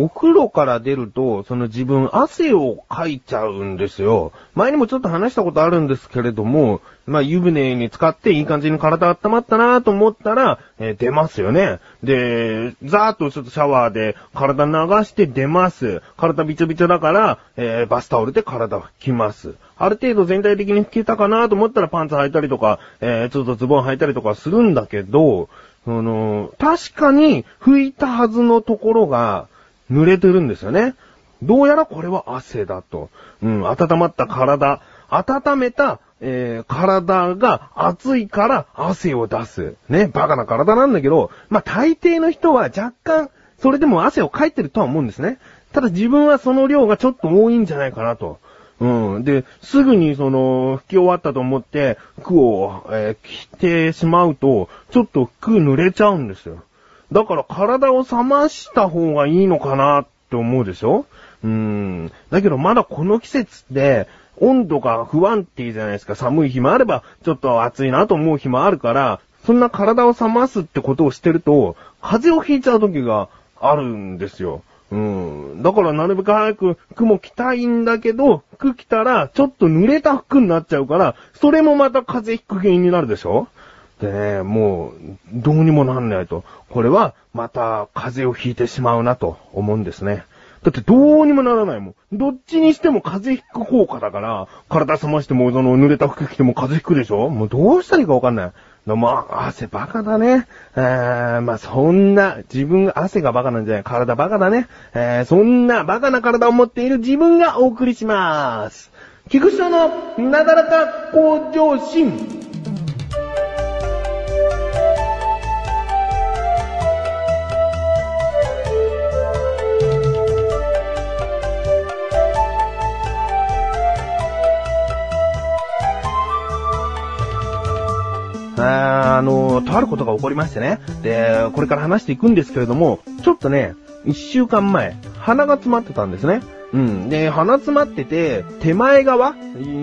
お風呂から出ると、その自分汗をかいちゃうんですよ。前にもちょっと話したことあるんですけれども、まあ湯船に使っていい感じに体温まったなと思ったら、えー、出ますよね。で、ざーっとちょっとシャワーで体流して出ます。体びちょびちょだから、えー、バスタオルで体拭きます。ある程度全体的に拭けたかなと思ったらパンツ履いたりとか、えー、ちょっとズボン履いたりとかするんだけど、その、確かに拭いたはずのところが、濡れてるんですよね。どうやらこれは汗だと。うん、温まった体、温めた、えー、体が熱いから汗を出す。ね、バカな体なんだけど、まあ、大抵の人は若干、それでも汗をかいてるとは思うんですね。ただ自分はその量がちょっと多いんじゃないかなと。うん。で、すぐにその、拭き終わったと思って、服を、えー、着てしまうと、ちょっと服濡れちゃうんですよ。だから体を冷ました方がいいのかなって思うでしょ？うーん。だけどまだこの季節って、温度が不安定じゃないですか。寒い日もあれば、ちょっと暑いなと思う日もあるから、そんな体を冷ますってことをしてると、風邪をひいちゃう時があるんですよ。うん。だからなるべく早く服も着たいんだけど、服着たらちょっと濡れた服になっちゃうから、それもまた風邪ひく原因になるでしょ？でね、もう、どうにもなんないと。これは、また、風邪をひいてしまうなと思うんですね。だってどうにもならないもん。どっちにしても風邪ひく効果だから、体冷ましてもその濡れた服着ても風邪ひくでしょもうどうしたらいいかわかんない。まあ、汗バカだね。えー、まあそんな、自分が汗がバカなんじゃない、体バカだね。えー、そんなバカな体を持っている自分がお送りします。菊池のなだらか向上心。あの、とあることが起こりましてね。で、これから話していくんですけれども、ちょっとね、一週間前、鼻が詰まってたんですね。うん。で、鼻詰まってて、手前側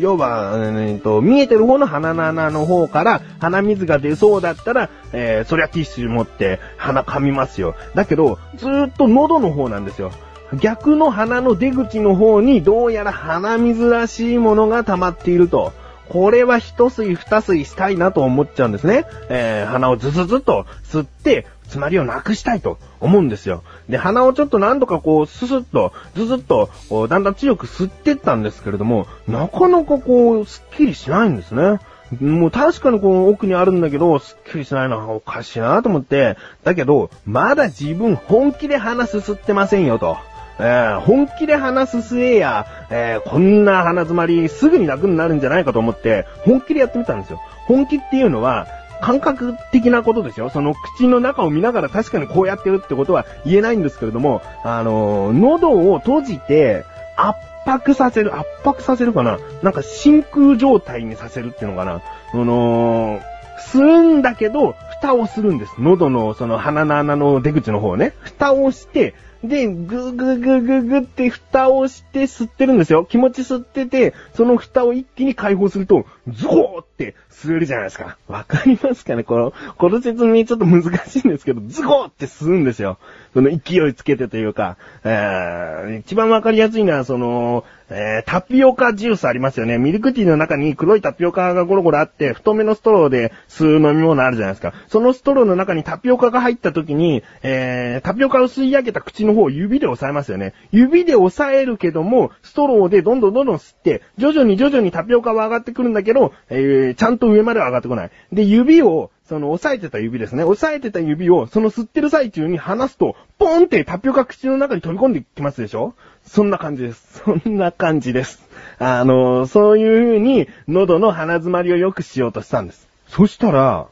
要は、えー、と、見えてる方の鼻の穴の方から鼻水が出そうだったら、えー、そりゃティッシュ持って鼻噛みますよ。だけど、ずーっと喉の方なんですよ。逆の鼻の出口の方にどうやら鼻水らしいものが溜まっていると。これは一吸い二吸いしたいなと思っちゃうんですね。えー、鼻をズズズと吸って、詰まりをなくしたいと思うんですよ。で、鼻をちょっと何度かこう、ススッと、ズズッと、だんだん強く吸ってったんですけれども、なかなかこう、スッキリしないんですね。もう確かにこの奥にあるんだけど、スッキリしないのはおかしいなと思って、だけど、まだ自分本気で鼻すすってませんよと。えー、本気で話す末や、えー、こんな鼻詰まりすぐに楽になるんじゃないかと思って、本気でやってみたんですよ。本気っていうのは、感覚的なことですよ。その口の中を見ながら確かにこうやってるってことは言えないんですけれども、あのー、喉を閉じて圧迫させる、圧迫させるかな？なんか真空状態にさせるっていうのかな？あのー、吸うんだけど、蓋をするんです。喉のその鼻の穴の出口の方ね。蓋をして、で、ぐぐぐぐぐって蓋をして吸ってるんですよ。気持ち吸ってて、その蓋を一気に解放すると、ズゴーって吸えるじゃないですか。わかりますかねこの、この説明ちょっと難しいんですけど、ズゴーって吸うんですよ。その勢いつけてというか、えー、一番わかりやすいのは、その、えー、タピオカジュースありますよね。ミルクティーの中に黒いタピオカがゴロゴロあって、太めのストローで吸う飲み物あるじゃないですか。そのストローの中にタピオカが入った時に、えー、タピオカを吸い上げた口の方を指で押さえますよね。指で押さえるけども、ストローでどんどんどんどん吸って、徐々に徐々にタピオカは上がってくるんだけど、えー、ちゃんと上までは上がってこない。で、指を、その押さえてた指ですね。押さえてた指を、その吸ってる最中に離すと、ポンってタピオカ口の中に飛び込んできますでしょ？そんな感じです。そんな感じです。あの、そういう風に喉の鼻詰まりを良くしようとしたんです。そしたら、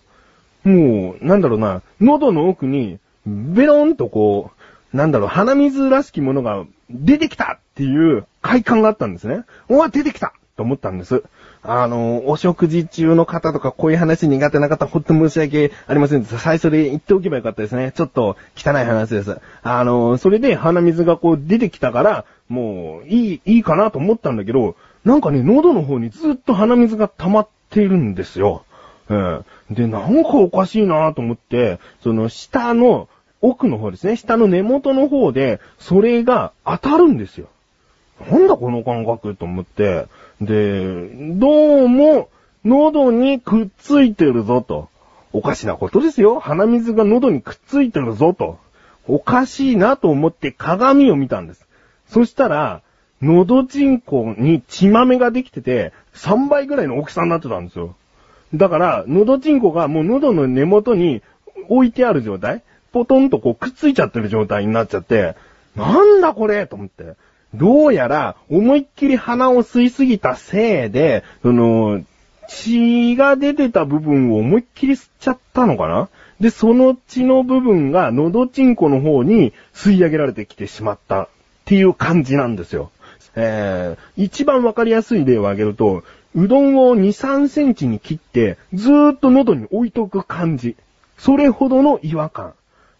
もう、なんだろうな、喉の奥に、ベロンとこう、なんだろう、鼻水らしきものが出てきたっていう快感があったんですね。おわ、出てきたと思ったんです。あの、お食事中の方とかこういう話苦手な方、ほんと申し訳ありませんでした。最初で言っておけばよかったですね。ちょっと汚い話です。あの、それで鼻水がこう出てきたから、もう、いい、いいかなと思ったんだけど、なんかね、喉の方にずっと鼻水が溜まってるんですよ。うん。で、なんかおかしいなと思って、その下の奥の方ですね、下の根元の方で、それが当たるんですよ。なんだこの感覚と思って、で、どうも、喉にくっついてるぞと。おかしなことですよ。鼻水が喉にくっついてるぞと。おかしいなと思って鏡を見たんです。そしたら、喉人口に血豆ができてて、3倍ぐらいの大きさになってたんですよ。だから、喉チンコがもう喉の根元に置いてある状態ポトンとこうくっついちゃってる状態になっちゃって、なんだこれと思って。どうやら、思いっきり鼻を吸いすぎたせいで、その、血が出てた部分を思いっきり吸っちゃったのかな？で、その血の部分が喉チンコの方に吸い上げられてきてしまったっていう感じなんですよ。えー、一番わかりやすい例を挙げると、うどんを2、3センチに切って、ずーっと喉に置いとく感じ。それほどの違和感。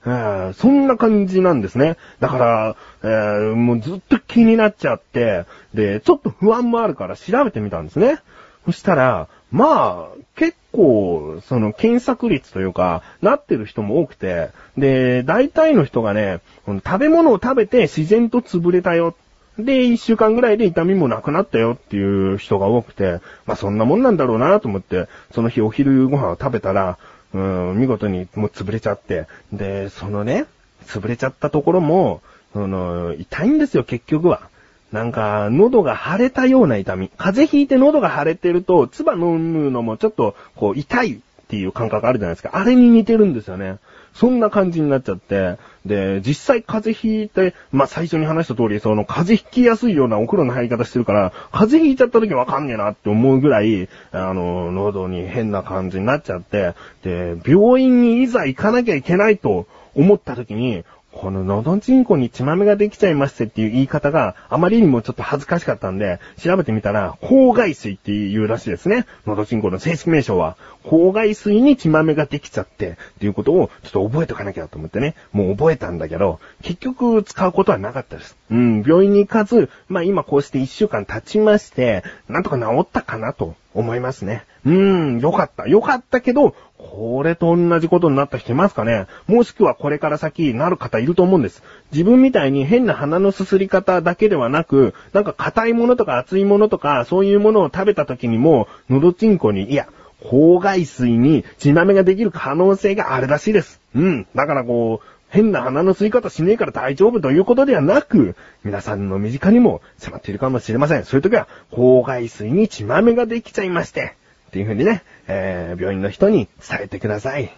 えー、そんな感じなんですね。だから、えー、もうずっと気になっちゃって、で、ちょっと不安もあるから調べてみたんですね。そしたら、まあ、結構、その検索率というか、なってる人も多くて、で、大体の人がね、食べ物を食べて自然と潰れたよ。で、一週間ぐらいで痛みもなくなったよっていう人が多くて、まあそんなもんなんだろうなと思って、その日お昼ご飯を食べたら、うん、見事にもう潰れちゃって、で、そのね、潰れちゃったところも、その、痛いんですよ、結局は。なんか、喉が腫れたような痛み。風邪ひいて喉が腫れてると、唾飲むのもちょっと、こう、痛いっていう感覚あるじゃないですか。あれに似てるんですよね。そんな感じになっちゃって、で、実際風邪ひいて、まあ、最初に話した通り、その風邪ひきやすいようなお風呂の入り方してるから、風邪ひいちゃった時わかんねえなって思うぐらい、あの、喉に変な感じになっちゃって、で、病院にいざ行かなきゃいけないと思った時に、この喉チンコに血豆ができちゃいましてっていう言い方があまりにもちょっと恥ずかしかったんで、調べてみたら、口外水っていうらしいですね。喉チンコの正式名称は。口外水に血豆ができちゃって、っていうことをちょっと覚えとかなきゃと思ってね。もう覚えたんだけど、結局使うことはなかったです。うん、病院に行かず、まあ今こうして一週間経ちまして、なんとか治ったかなと思いますね。うーん、よかった。よかったけど、これと同じことになった人いますかね？もしくはこれから先なる方いると思うんです。自分みたいに変な鼻のすすり方だけではなく、なんか硬いものとか熱いものとか、そういうものを食べた時にも、喉チンコに、いや、口外水に血豆ができる可能性があるらしいです。うん。だからこう、変な鼻の吸い方しねえから大丈夫ということではなく、皆さんの身近にも迫っているかもしれません。そういう時は、口外水に血豆ができちゃいまして、っていう風にね、えー、病院の人に伝えてください。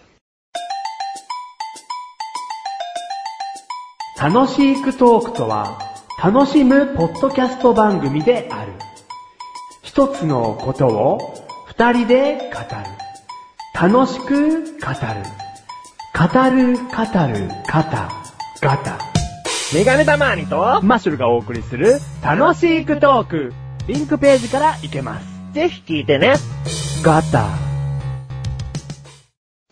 楽しいクトークとは、楽しむポッドキャスト番組である。一つのことを二人で語る。楽しく語る。語る、語る、ガタ、ガタ。メガネたまーにと、マッシュルがお送りする楽しいクトーク。リンクページから行けます。ぜひ聞いてね。ガタ。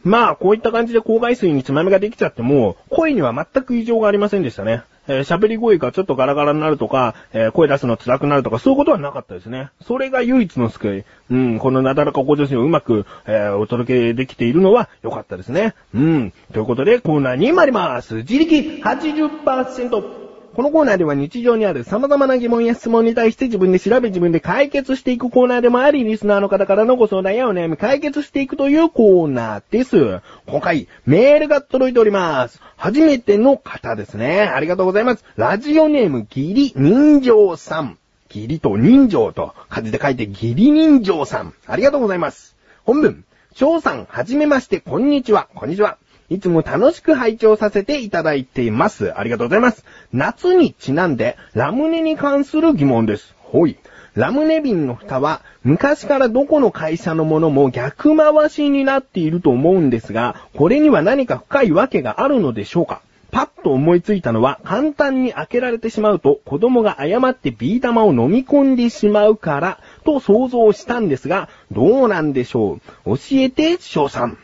まあ、こういった感じで口外水につまみができちゃっても、声には全く異常がありませんでしたね。えー、喋り声がちょっとガラガラになるとか、えー、声出すの辛くなるとか、そういうことはなかったですね。それが唯一の救い。うん、このなだらか向上心をうまく、えー、お届けできているのは良かったですね。うん。ということで、コーナーに参ります。自力80%。このコーナーでは日常にある様々な疑問や質問に対して自分で調べ自分で解決していくコーナーでもあり、リスナーの方からのご相談やお悩み解決していくというコーナーです。今回、メールが届いております。初めての方ですね。ありがとうございます。ラジオネームギリ人情さん。ギリと人情と漢字で書いてギリ人情さん。ありがとうございます。本文。翔さん、はじめまして、こんにちは。こんにちは。いつも楽しく拝聴させていただいています。ありがとうございます。夏にちなんで、ラムネに関する疑問です。ほい。ラムネ瓶の蓋は、昔からどこの会社のものも逆回しになっていると思うんですが、これには何か深いわけがあるのでしょうかパッと思いついたのは、簡単に開けられてしまうと、子供が誤ってビー玉を飲み込んでしまうから、と想像したんですが、どうなんでしょう教えて、翔さん。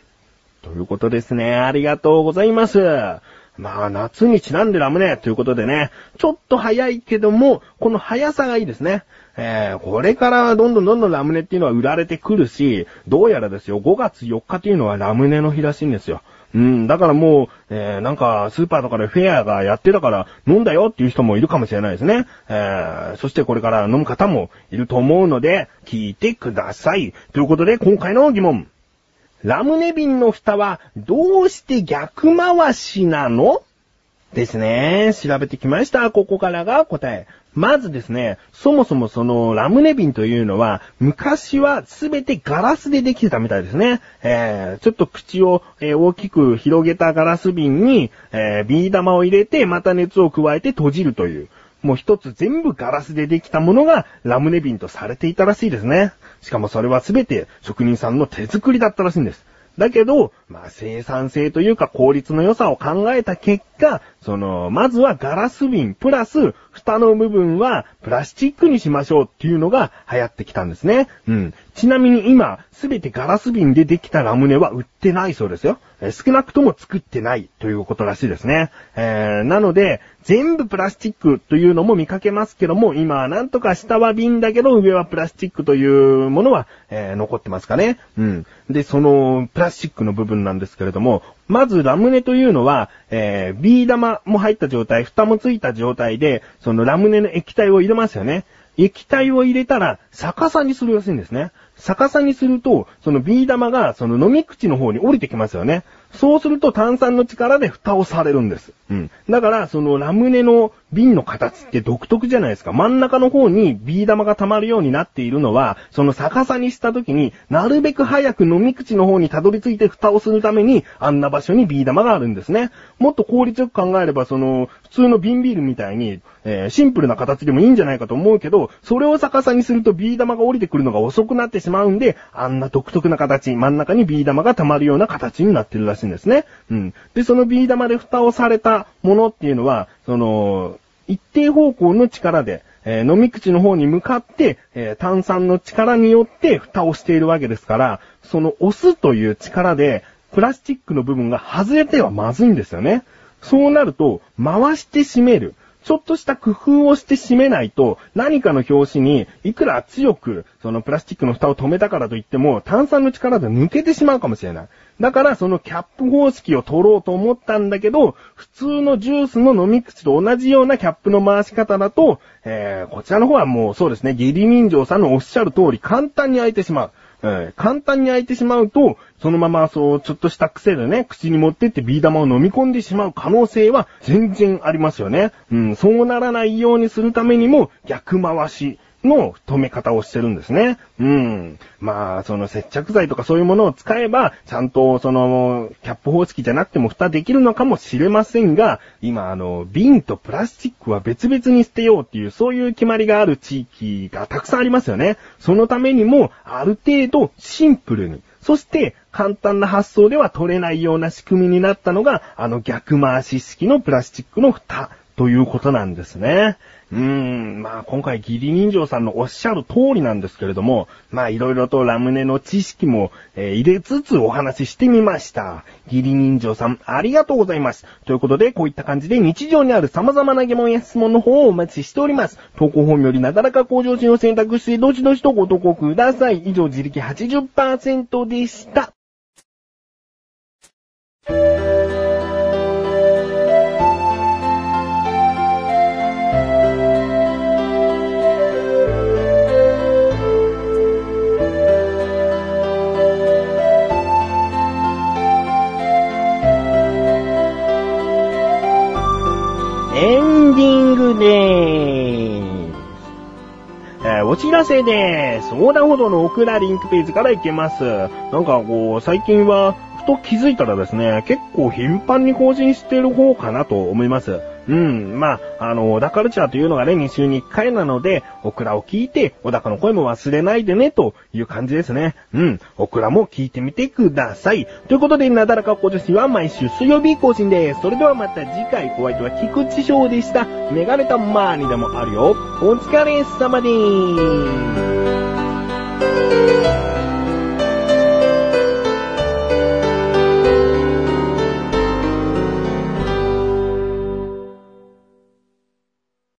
ということですね。ありがとうございます。まあ、夏にちなんでラムネということでね、ちょっと早いけども、この速さがいいですね。えー、これからどんどんどんどんラムネっていうのは売られてくるし、どうやらですよ、5月4日というのはラムネの日らしいんですよ。うん、だからもう、えー、なんか、スーパーとかでフェアがやってたから飲んだよっていう人もいるかもしれないですね。えー、そしてこれから飲む方もいると思うので、聞いてください。ということで、今回の疑問。ラムネ瓶の蓋はどうして逆回しなの？ですね。調べてきました。ここからが答え。まずですね、そもそもそのラムネ瓶というのは、昔はすべてガラスでできてたみたいですね。えー、ちょっと口を、えー、大きく広げたガラス瓶に、えー、ビー玉を入れて、また熱を加えて閉じるという。もう一つ全部ガラスでできたものがラムネ瓶とされていたらしいですね。しかもそれはすべて職人さんの手作りだったらしいんです。だけど、まあ生産性というか効率の良さを考えた結果、その、まずはガラス瓶プラス、蓋の部分はプラスチックにしましょうっていうのが流行ってきたんですね。うん。ちなみに今、すべてガラス瓶でできたラムネは売ってないそうですよ。少なくとも作ってないということらしいですね。えー、なので、全部プラスチックというのも見かけますけども、今はなんとか下は瓶だけど上はプラスチックというものは、えー、残ってますかね。うん。で、その、プラスチックの部分なんですけれども、まずラムネというのは、えー、ビー玉も入った状態、蓋もついた状態で、そのラムネの液体を入れますよね。液体を入れたら逆さにするらしいんですね。逆さにすると、そのビー玉がその飲み口の方に降りてきますよね。そうすると炭酸の力で蓋をされるんです。うん。だから、そのラムネの瓶の形って独特じゃないですか。真ん中の方にビー玉が溜まるようになっているのは、その逆さにした時に、なるべく早く飲み口の方にたどり着いて蓋をするために、あんな場所にビー玉があるんですね。もっと効率よく考えれば、その、普通の瓶ビールみたいに、えー、シンプルな形でもいいんじゃないかと思うけど、それを逆さにするとビー玉が降りてくるのが遅くなってしまうんで、あんな独特な形、真ん中にビー玉が溜まるような形になってるらしいんですね。うん。で、そのビー玉で蓋をされたものっていうのは、その、一定方向の力で、えー、飲み口の方に向かって、えー、炭酸の力によって蓋をしているわけですから、その押すという力で、プラスチックの部分が外れてはまずいんですよね。そうなると、回して締める。ちょっとした工夫をして締めないと、何かの表紙に、いくら強く、そのプラスチックの蓋を止めたからといっても、炭酸の力で抜けてしまうかもしれない。だから、そのキャップ方式を取ろうと思ったんだけど、普通のジュースの飲み口と同じようなキャップの回し方だと、えー、こちらの方はもうそうですね、義理人情さんのおっしゃる通り、簡単に開いてしまう。簡単に開いてしまうと、そのままそう、ちょっとした癖でね、口に持ってってビー玉を飲み込んでしまう可能性は全然ありますよね。うん、そうならないようにするためにも逆回し。の止め方をしてるんですね。うん。まあ、その接着剤とかそういうものを使えば、ちゃんとその、キャップ方式じゃなくても蓋できるのかもしれませんが、今あの、瓶とプラスチックは別々に捨てようっていう、そういう決まりがある地域がたくさんありますよね。そのためにも、ある程度シンプルに、そして簡単な発想では取れないような仕組みになったのが、あの逆回し式のプラスチックの蓋ということなんですね。うーん、まあ今回義理人情さんのおっしゃる通りなんですけれども、まあいろいろとラムネの知識も、えー、入れつつお話ししてみました。義理人情さんありがとうございます。ということでこういった感じで日常にある様々な疑問や質問の方をお待ちしております。投稿本よりなだらか向上心を選択してどしどしとご投稿ください。以上自力80%でした。らせです。横断歩道のオクラリンクページから行けます。なんかこう、最近は、ふと気づいたらですね、結構頻繁に更新してる方かなと思います。うん、まあ、あの、小田カルチャーというのがね、2週に1回なので、オクラを聞いて、小高の声も忘れないでね、という感じですね。うん、オクラも聞いてみてください。ということで、なだらか小女子は毎週水曜日更新です。それではまた次回、お相手は菊池翔でした。メガネたまーにでもあるよ。お疲れ様でーす。